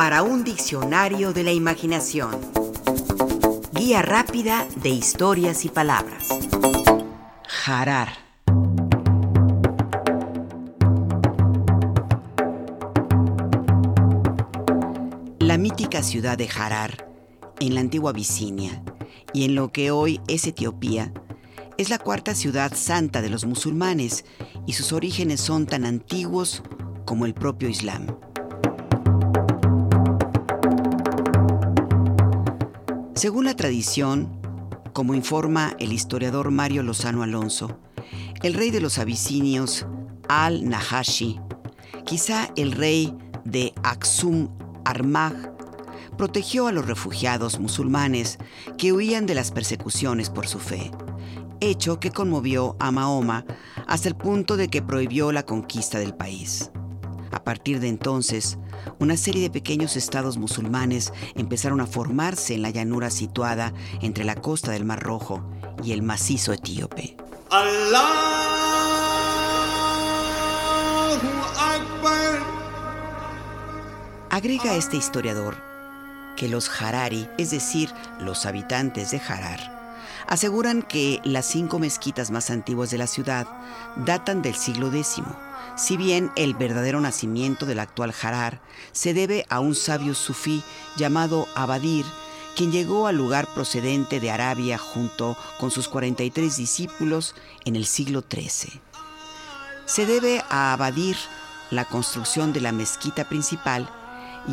para un diccionario de la imaginación. Guía rápida de historias y palabras. Jarar. La mítica ciudad de Harar, en la antigua Abisinia y en lo que hoy es Etiopía, es la cuarta ciudad santa de los musulmanes y sus orígenes son tan antiguos como el propio Islam. Según la tradición, como informa el historiador Mario Lozano Alonso, el rey de los abisinios, Al-Nahashi, quizá el rey de Aksum Armagh, protegió a los refugiados musulmanes que huían de las persecuciones por su fe, hecho que conmovió a Mahoma hasta el punto de que prohibió la conquista del país. A partir de entonces, una serie de pequeños estados musulmanes empezaron a formarse en la llanura situada entre la costa del Mar Rojo y el macizo etíope. Agrega este historiador que los Harari, es decir, los habitantes de Harar, aseguran que las cinco mezquitas más antiguas de la ciudad datan del siglo X si bien el verdadero nacimiento del actual Harar se debe a un sabio sufí llamado Abadir, quien llegó al lugar procedente de Arabia junto con sus 43 discípulos en el siglo XIII. Se debe a Abadir la construcción de la mezquita principal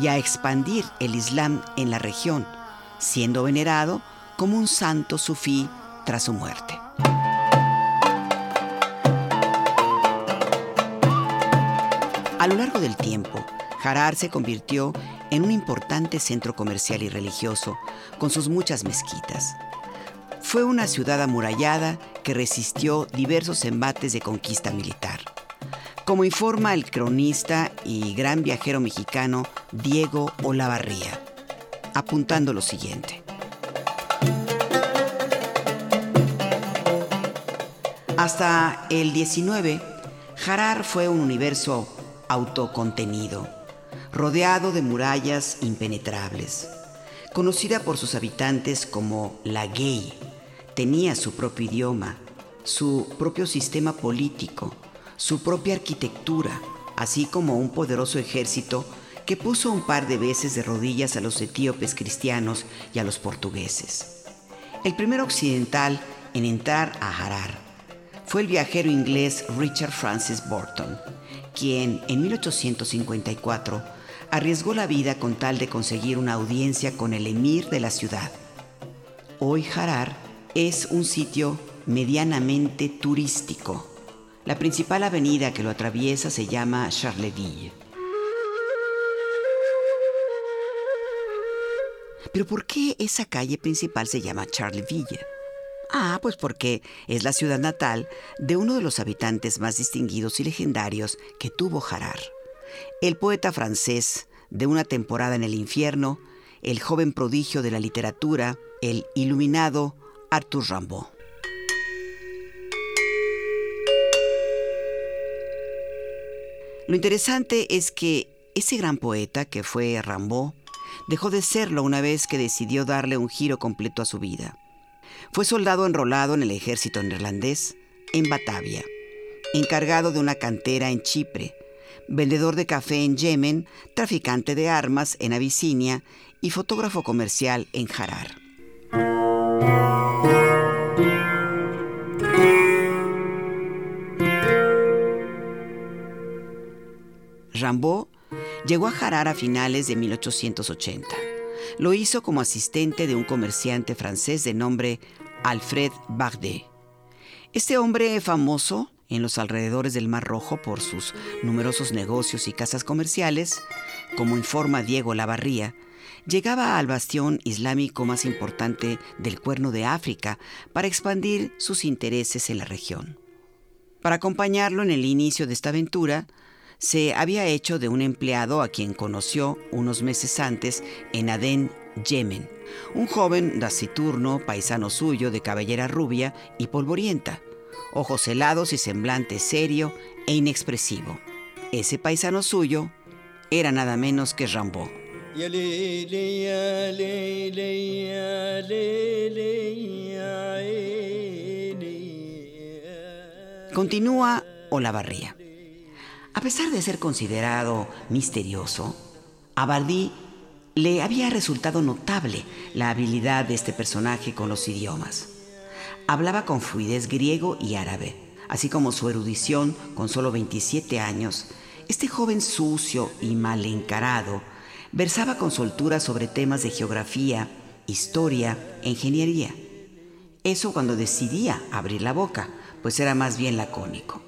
y a expandir el Islam en la región, siendo venerado como un santo sufí tras su muerte. Lo largo del tiempo, Harar se convirtió en un importante centro comercial y religioso, con sus muchas mezquitas. Fue una ciudad amurallada que resistió diversos embates de conquista militar. Como informa el cronista y gran viajero mexicano Diego Olavarría, apuntando lo siguiente. Hasta el 19, Harar fue un universo autocontenido, rodeado de murallas impenetrables. Conocida por sus habitantes como la Gay, tenía su propio idioma, su propio sistema político, su propia arquitectura, así como un poderoso ejército que puso un par de veces de rodillas a los etíopes cristianos y a los portugueses. El primer occidental en entrar a Harar fue el viajero inglés Richard Francis Burton, quien en 1854 arriesgó la vida con tal de conseguir una audiencia con el emir de la ciudad. Hoy Harar es un sitio medianamente turístico. La principal avenida que lo atraviesa se llama Charleville. Pero ¿por qué esa calle principal se llama Charleville? Ah, pues porque es la ciudad natal de uno de los habitantes más distinguidos y legendarios que tuvo Harar. El poeta francés de una temporada en el infierno, el joven prodigio de la literatura, el iluminado Arthur Rimbaud. Lo interesante es que ese gran poeta que fue Rimbaud dejó de serlo una vez que decidió darle un giro completo a su vida. Fue soldado enrolado en el ejército neerlandés en Batavia, encargado de una cantera en Chipre, vendedor de café en Yemen, traficante de armas en Abisinia y fotógrafo comercial en Harar. Rimbaud llegó a Harar a finales de 1880. Lo hizo como asistente de un comerciante francés de nombre Alfred Bardet. Este hombre famoso en los alrededores del Mar Rojo por sus numerosos negocios y casas comerciales, como informa Diego Lavarría, llegaba al bastión islámico más importante del Cuerno de África para expandir sus intereses en la región. Para acompañarlo en el inicio de esta aventura, se había hecho de un empleado a quien conoció unos meses antes en Adén, Yemen, un joven taciturno, paisano suyo, de cabellera rubia y polvorienta, ojos helados y semblante serio e inexpresivo. Ese paisano suyo era nada menos que Rambo. Continúa Olavarría. A pesar de ser considerado misterioso, a le había resultado notable la habilidad de este personaje con los idiomas. Hablaba con fluidez griego y árabe, así como su erudición con solo 27 años. Este joven sucio y mal encarado versaba con soltura sobre temas de geografía, historia e ingeniería. Eso cuando decidía abrir la boca, pues era más bien lacónico.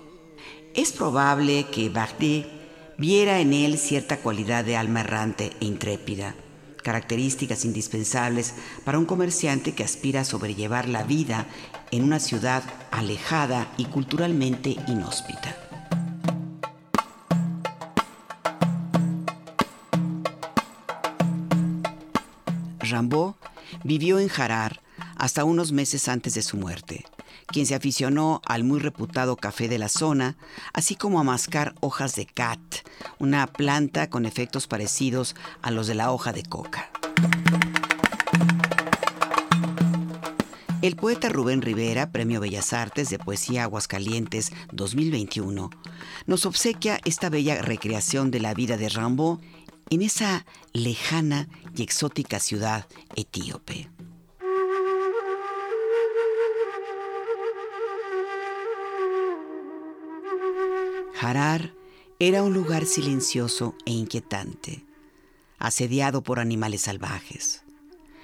Es probable que Bardet viera en él cierta cualidad de alma errante e intrépida, características indispensables para un comerciante que aspira a sobrellevar la vida en una ciudad alejada y culturalmente inhóspita. Rimbaud vivió en Harar hasta unos meses antes de su muerte quien se aficionó al muy reputado café de la zona, así como a mascar hojas de cat, una planta con efectos parecidos a los de la hoja de coca. El poeta Rubén Rivera, Premio Bellas Artes de Poesía Aguascalientes 2021, nos obsequia esta bella recreación de la vida de Rimbaud en esa lejana y exótica ciudad etíope. Harar era un lugar silencioso e inquietante, asediado por animales salvajes.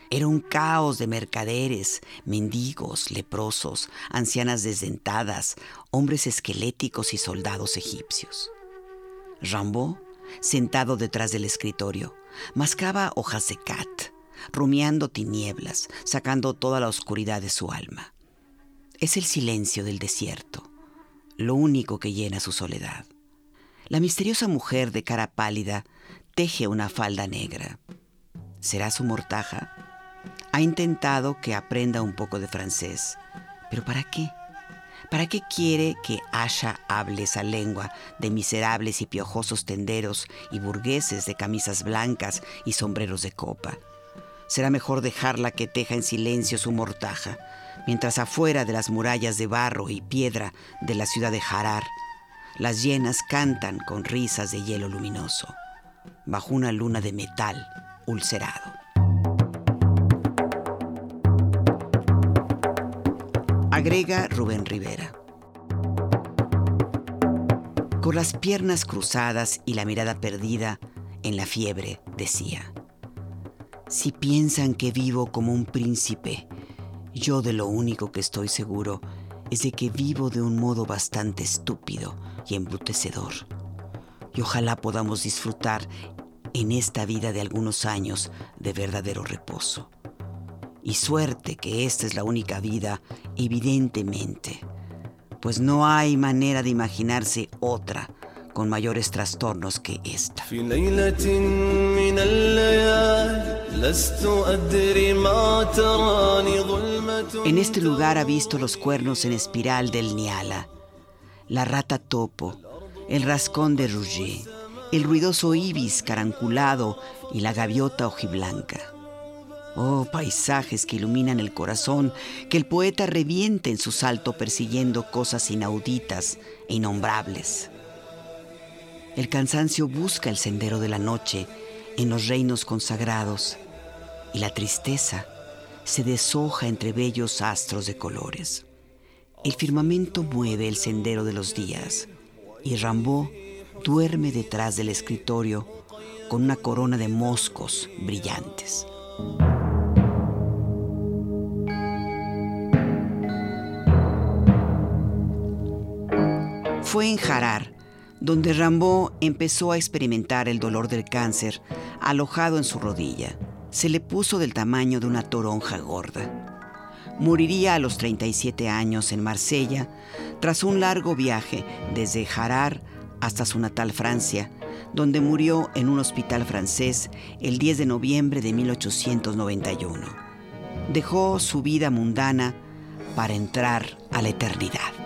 Era un caos de mercaderes, mendigos, leprosos, ancianas desdentadas, hombres esqueléticos y soldados egipcios. Rambo, sentado detrás del escritorio, mascaba hojas de cat, rumiando tinieblas, sacando toda la oscuridad de su alma. Es el silencio del desierto lo único que llena su soledad. La misteriosa mujer de cara pálida teje una falda negra. ¿Será su mortaja? Ha intentado que aprenda un poco de francés. ¿Pero para qué? ¿Para qué quiere que Asha hable esa lengua de miserables y piojosos tenderos y burgueses de camisas blancas y sombreros de copa? Será mejor dejarla que teja en silencio su mortaja, mientras afuera de las murallas de barro y piedra de la ciudad de Harar, las llenas cantan con risas de hielo luminoso, bajo una luna de metal ulcerado. Agrega Rubén Rivera. Con las piernas cruzadas y la mirada perdida en la fiebre, decía, si piensan que vivo como un príncipe yo de lo único que estoy seguro es de que vivo de un modo bastante estúpido y embrutecedor. Y ojalá podamos disfrutar en esta vida de algunos años de verdadero reposo. Y suerte que esta es la única vida, evidentemente, pues no hay manera de imaginarse otra con mayores trastornos que esta. En este lugar ha visto los cuernos en espiral del Niala, la rata topo, el rascón de Rouget, el ruidoso ibis caranculado y la gaviota ojiblanca. Oh, paisajes que iluminan el corazón, que el poeta reviente en su salto persiguiendo cosas inauditas e innombrables. El cansancio busca el sendero de la noche en los reinos consagrados y la tristeza se deshoja entre bellos astros de colores. El firmamento mueve el sendero de los días y Rambo duerme detrás del escritorio con una corona de moscos brillantes. Fue en Harar donde Rambo empezó a experimentar el dolor del cáncer alojado en su rodilla. Se le puso del tamaño de una toronja gorda. Moriría a los 37 años en Marsella tras un largo viaje desde Harar hasta su natal Francia, donde murió en un hospital francés el 10 de noviembre de 1891. Dejó su vida mundana para entrar a la eternidad.